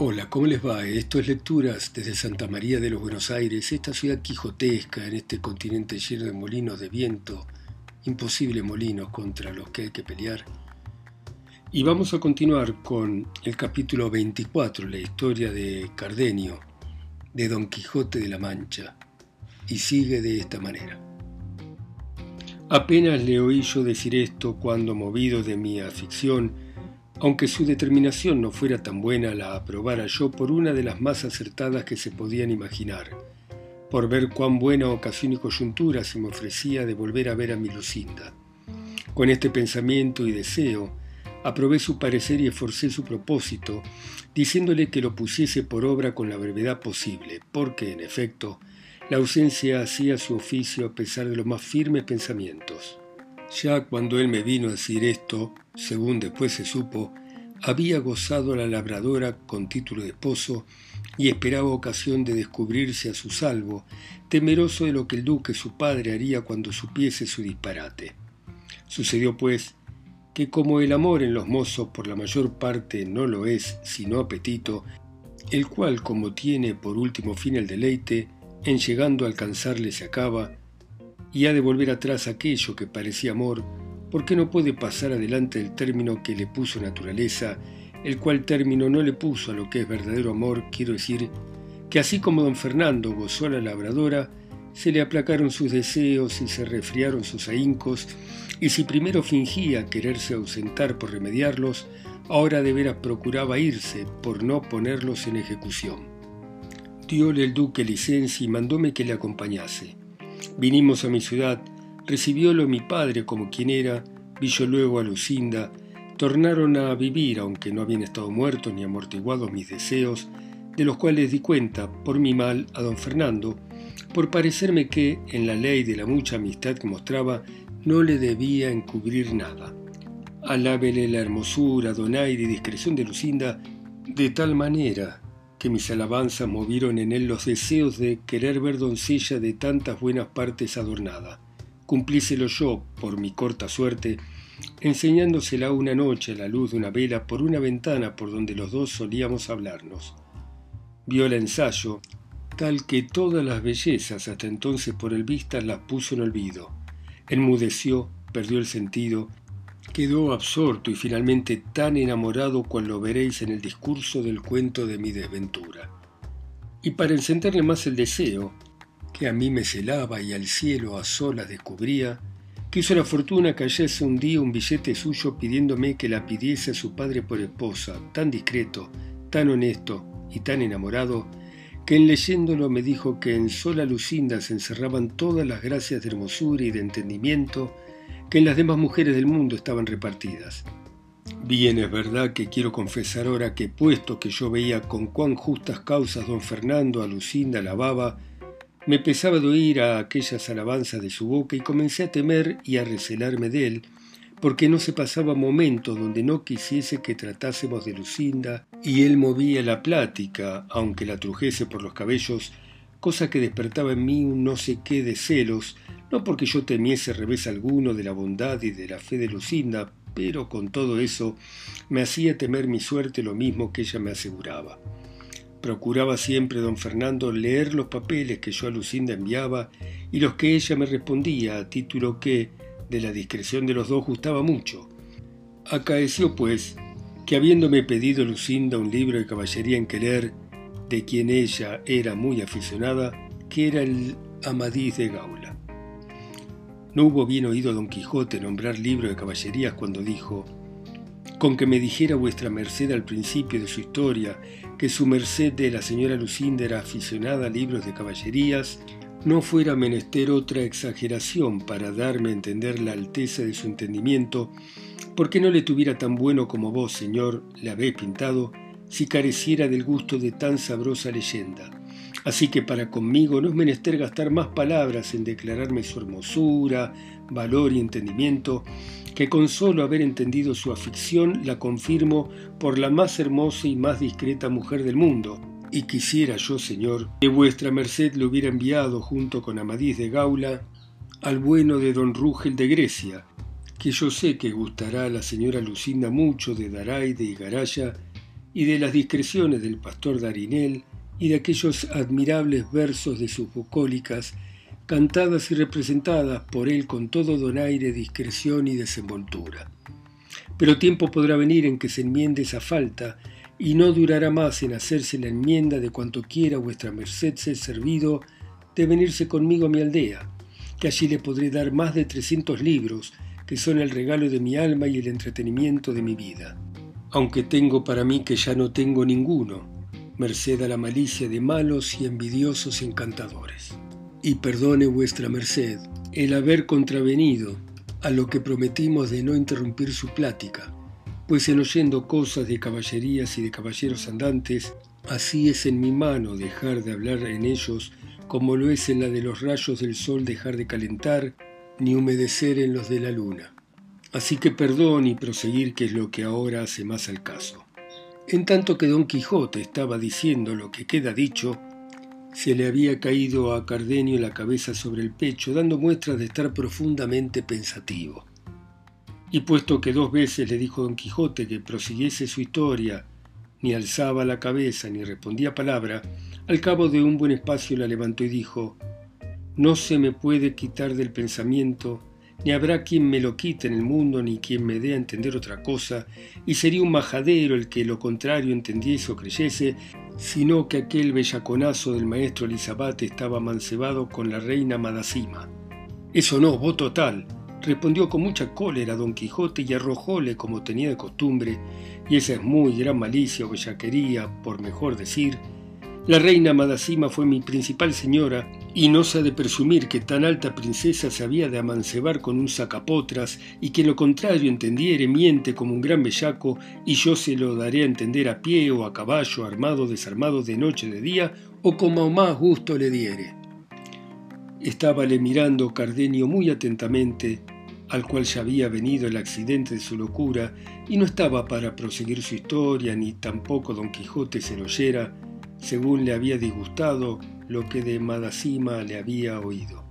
Hola, ¿cómo les va? Esto es Lecturas desde Santa María de los Buenos Aires, esta ciudad quijotesca en este continente lleno de molinos de viento, imposibles molinos contra los que hay que pelear. Y vamos a continuar con el capítulo 24, la historia de Cardenio, de Don Quijote de la Mancha, y sigue de esta manera. Apenas le oí yo decir esto cuando, movido de mi afición, aunque su determinación no fuera tan buena, la aprobara yo por una de las más acertadas que se podían imaginar, por ver cuán buena ocasión y coyuntura se me ofrecía de volver a ver a mi Lucinda. Con este pensamiento y deseo, aprobé su parecer y esforcé su propósito, diciéndole que lo pusiese por obra con la brevedad posible, porque, en efecto, la ausencia hacía su oficio a pesar de los más firmes pensamientos. Ya cuando él me vino a decir esto, según después se supo, había gozado a la labradora con título de esposo y esperaba ocasión de descubrirse a su salvo, temeroso de lo que el duque su padre haría cuando supiese su disparate. Sucedió pues que como el amor en los mozos por la mayor parte no lo es sino apetito, el cual como tiene por último fin el deleite, en llegando a alcanzarle se acaba, y ha de volver atrás aquello que parecía amor, porque no puede pasar adelante el término que le puso naturaleza, el cual término no le puso a lo que es verdadero amor, quiero decir, que así como don Fernando gozó a la labradora, se le aplacaron sus deseos y se resfriaron sus ahíncos, y si primero fingía quererse ausentar por remediarlos, ahora de veras procuraba irse por no ponerlos en ejecución. Diole el duque licencia y mandóme que le acompañase. Vinimos a mi ciudad, recibiólo mi padre como quien era, vi yo luego a Lucinda, tornaron a vivir, aunque no habían estado muertos ni amortiguados mis deseos, de los cuales di cuenta, por mi mal, a don Fernando, por parecerme que, en la ley de la mucha amistad que mostraba, no le debía encubrir nada. Alábele la hermosura, donaire y discreción de Lucinda de tal manera que mis alabanzas movieron en él los deseos de querer ver doncella de tantas buenas partes adornada. Cumplíselo yo, por mi corta suerte, enseñándosela una noche a la luz de una vela por una ventana por donde los dos solíamos hablarnos. Vio el ensayo, tal que todas las bellezas hasta entonces por el vista las puso en olvido. Enmudeció, perdió el sentido Quedó absorto y finalmente tan enamorado cual lo veréis en el discurso del cuento de mi desventura. Y para encenderle más el deseo, que a mí me celaba y al cielo a solas descubría, quiso la fortuna que hallase un día un billete suyo pidiéndome que la pidiese a su padre por esposa, tan discreto, tan honesto y tan enamorado, que en leyéndolo me dijo que en sola Lucinda se encerraban todas las gracias de hermosura y de entendimiento que en las demás mujeres del mundo estaban repartidas. Bien es verdad que quiero confesar ahora que puesto que yo veía con cuán justas causas don Fernando a Lucinda alababa, me pesaba de oír a aquellas alabanzas de su boca y comencé a temer y a recelarme de él, porque no se pasaba momento donde no quisiese que tratásemos de Lucinda, y él movía la plática, aunque la trujese por los cabellos, cosa que despertaba en mí un no sé qué de celos, no porque yo temiese revés alguno de la bondad y de la fe de Lucinda, pero con todo eso me hacía temer mi suerte lo mismo que ella me aseguraba. Procuraba siempre don Fernando leer los papeles que yo a Lucinda enviaba y los que ella me respondía, a título que, de la discreción de los dos, gustaba mucho. Acaeció, pues, que habiéndome pedido Lucinda un libro de caballería en querer, de quien ella era muy aficionada, que era el Amadís de Gaula. No hubo bien oído don Quijote nombrar libro de caballerías cuando dijo, con que me dijera vuestra merced al principio de su historia que su merced de la señora Lucinda era aficionada a libros de caballerías, no fuera menester otra exageración para darme a entender la alteza de su entendimiento, porque no le tuviera tan bueno como vos, señor, le habéis pintado, si careciera del gusto de tan sabrosa leyenda. Así que para conmigo no es menester gastar más palabras en declararme su hermosura, valor y entendimiento, que con solo haber entendido su afición la confirmo por la más hermosa y más discreta mujer del mundo. Y quisiera yo, Señor, que vuestra merced le hubiera enviado junto con Amadís de Gaula al bueno de don Rúgel de Grecia, que yo sé que gustará a la señora Lucinda mucho de Daraide y Garaya, y de las discreciones del pastor Darinel y de aquellos admirables versos de sus bucólicas, cantadas y representadas por él con todo donaire, discreción y desenvoltura. Pero tiempo podrá venir en que se enmiende esa falta, y no durará más en hacerse la enmienda de cuanto quiera vuestra merced ser servido de venirse conmigo a mi aldea, que allí le podré dar más de trescientos libros, que son el regalo de mi alma y el entretenimiento de mi vida. Aunque tengo para mí que ya no tengo ninguno, merced a la malicia de malos y envidiosos encantadores. Y perdone vuestra merced el haber contravenido a lo que prometimos de no interrumpir su plática, pues en oyendo cosas de caballerías y de caballeros andantes, así es en mi mano dejar de hablar en ellos como lo es en la de los rayos del sol dejar de calentar, ni humedecer en los de la luna. Así que perdón y proseguir que es lo que ahora hace más al caso. En tanto que don Quijote estaba diciendo lo que queda dicho, se le había caído a Cardenio la cabeza sobre el pecho, dando muestras de estar profundamente pensativo. Y puesto que dos veces le dijo don Quijote que prosiguiese su historia, ni alzaba la cabeza ni respondía palabra, al cabo de un buen espacio la levantó y dijo, No se me puede quitar del pensamiento ni habrá quien me lo quite en el mundo, ni quien me dé a entender otra cosa, y sería un majadero el que lo contrario entendiese o creyese, sino que aquel bellaconazo del maestro Elizabeth estaba mancebado con la reina Madasima. Eso no, voto tal, respondió con mucha cólera don Quijote y arrojóle como tenía de costumbre, y esa es muy gran malicia o bellaquería, por mejor decir, la reina Madasima fue mi principal señora, y no se ha de presumir que tan alta princesa se había de amancebar con un sacapotras, y que lo contrario entendiere miente como un gran bellaco, y yo se lo daré a entender a pie o a caballo, armado, desarmado, de noche, de día, o como más gusto le diere. Estábale mirando Cardenio muy atentamente, al cual ya había venido el accidente de su locura, y no estaba para proseguir su historia, ni tampoco don Quijote se lo oyera, según le había disgustado lo que de Madasima le había oído.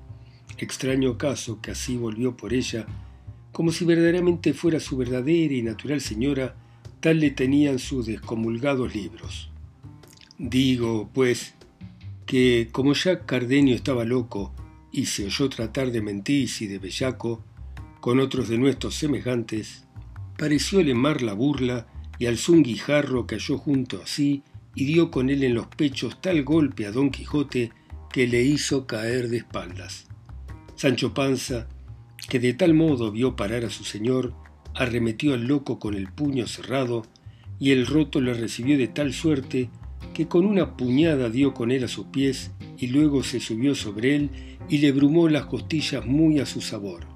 Extraño caso que así volvió por ella, como si verdaderamente fuera su verdadera y natural señora, tal le tenían sus descomulgados libros. Digo, pues, que como ya Cardenio estaba loco y se oyó tratar de mentir y de bellaco con otros de nuestros semejantes, parecióle mar la burla y alzó un guijarro que halló junto a sí y dio con él en los pechos tal golpe a don Quijote que le hizo caer de espaldas. Sancho Panza, que de tal modo vio parar a su señor, arremetió al loco con el puño cerrado, y el roto le recibió de tal suerte que con una puñada dio con él a sus pies y luego se subió sobre él y le brumó las costillas muy a su sabor.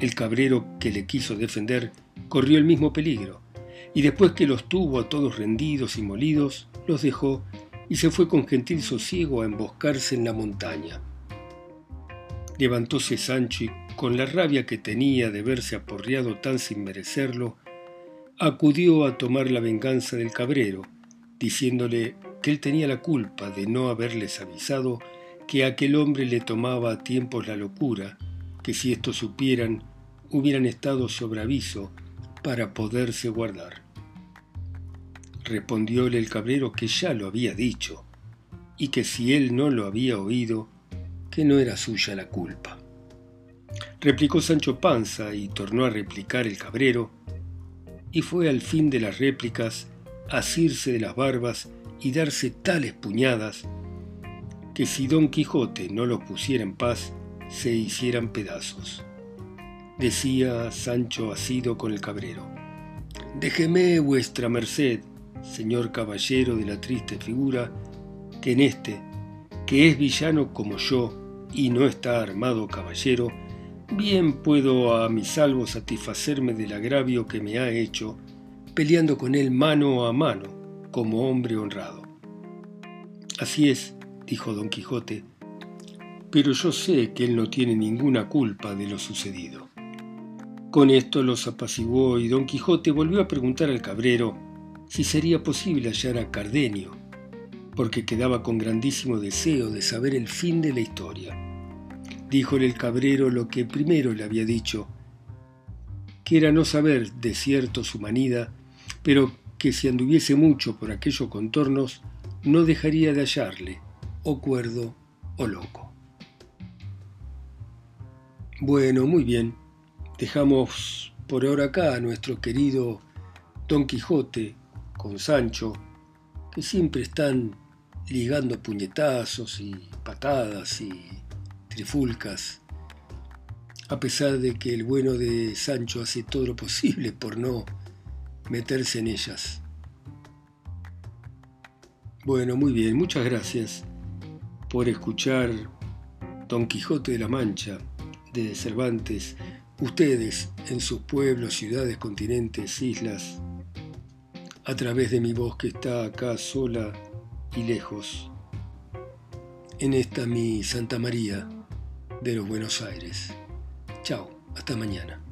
El cabrero que le quiso defender corrió el mismo peligro, y después que los tuvo a todos rendidos y molidos, los dejó y se fue con gentil sosiego a emboscarse en la montaña. Levantóse Sancho y, con la rabia que tenía de verse aporreado tan sin merecerlo, acudió a tomar la venganza del cabrero, diciéndole que él tenía la culpa de no haberles avisado que aquel hombre le tomaba a tiempos la locura, que si esto supieran, hubieran estado sobre aviso para poderse guardar. Respondióle el cabrero que ya lo había dicho, y que si él no lo había oído, que no era suya la culpa. Replicó Sancho Panza y tornó a replicar el cabrero, y fue al fin de las réplicas asirse de las barbas y darse tales puñadas que si don Quijote no los pusiera en paz, se hicieran pedazos. Decía Sancho asido con el cabrero, Déjeme vuestra merced señor caballero de la triste figura, que en este, que es villano como yo y no está armado caballero, bien puedo a mi salvo satisfacerme del agravio que me ha hecho, peleando con él mano a mano, como hombre honrado. Así es, dijo don Quijote, pero yo sé que él no tiene ninguna culpa de lo sucedido. Con esto los apaciguó y don Quijote volvió a preguntar al cabrero si sería posible hallar a Cardenio, porque quedaba con grandísimo deseo de saber el fin de la historia. Díjole el cabrero lo que primero le había dicho, que era no saber de cierto su manida, pero que si anduviese mucho por aquellos contornos, no dejaría de hallarle, o cuerdo o loco. Bueno, muy bien. Dejamos por ahora acá a nuestro querido Don Quijote con Sancho, que siempre están ligando puñetazos y patadas y trifulcas, a pesar de que el bueno de Sancho hace todo lo posible por no meterse en ellas. Bueno, muy bien, muchas gracias por escuchar Don Quijote de la Mancha de Cervantes, ustedes en sus pueblos, ciudades, continentes, islas, a través de mi voz que está acá sola y lejos, en esta mi Santa María de los Buenos Aires. Chao, hasta mañana.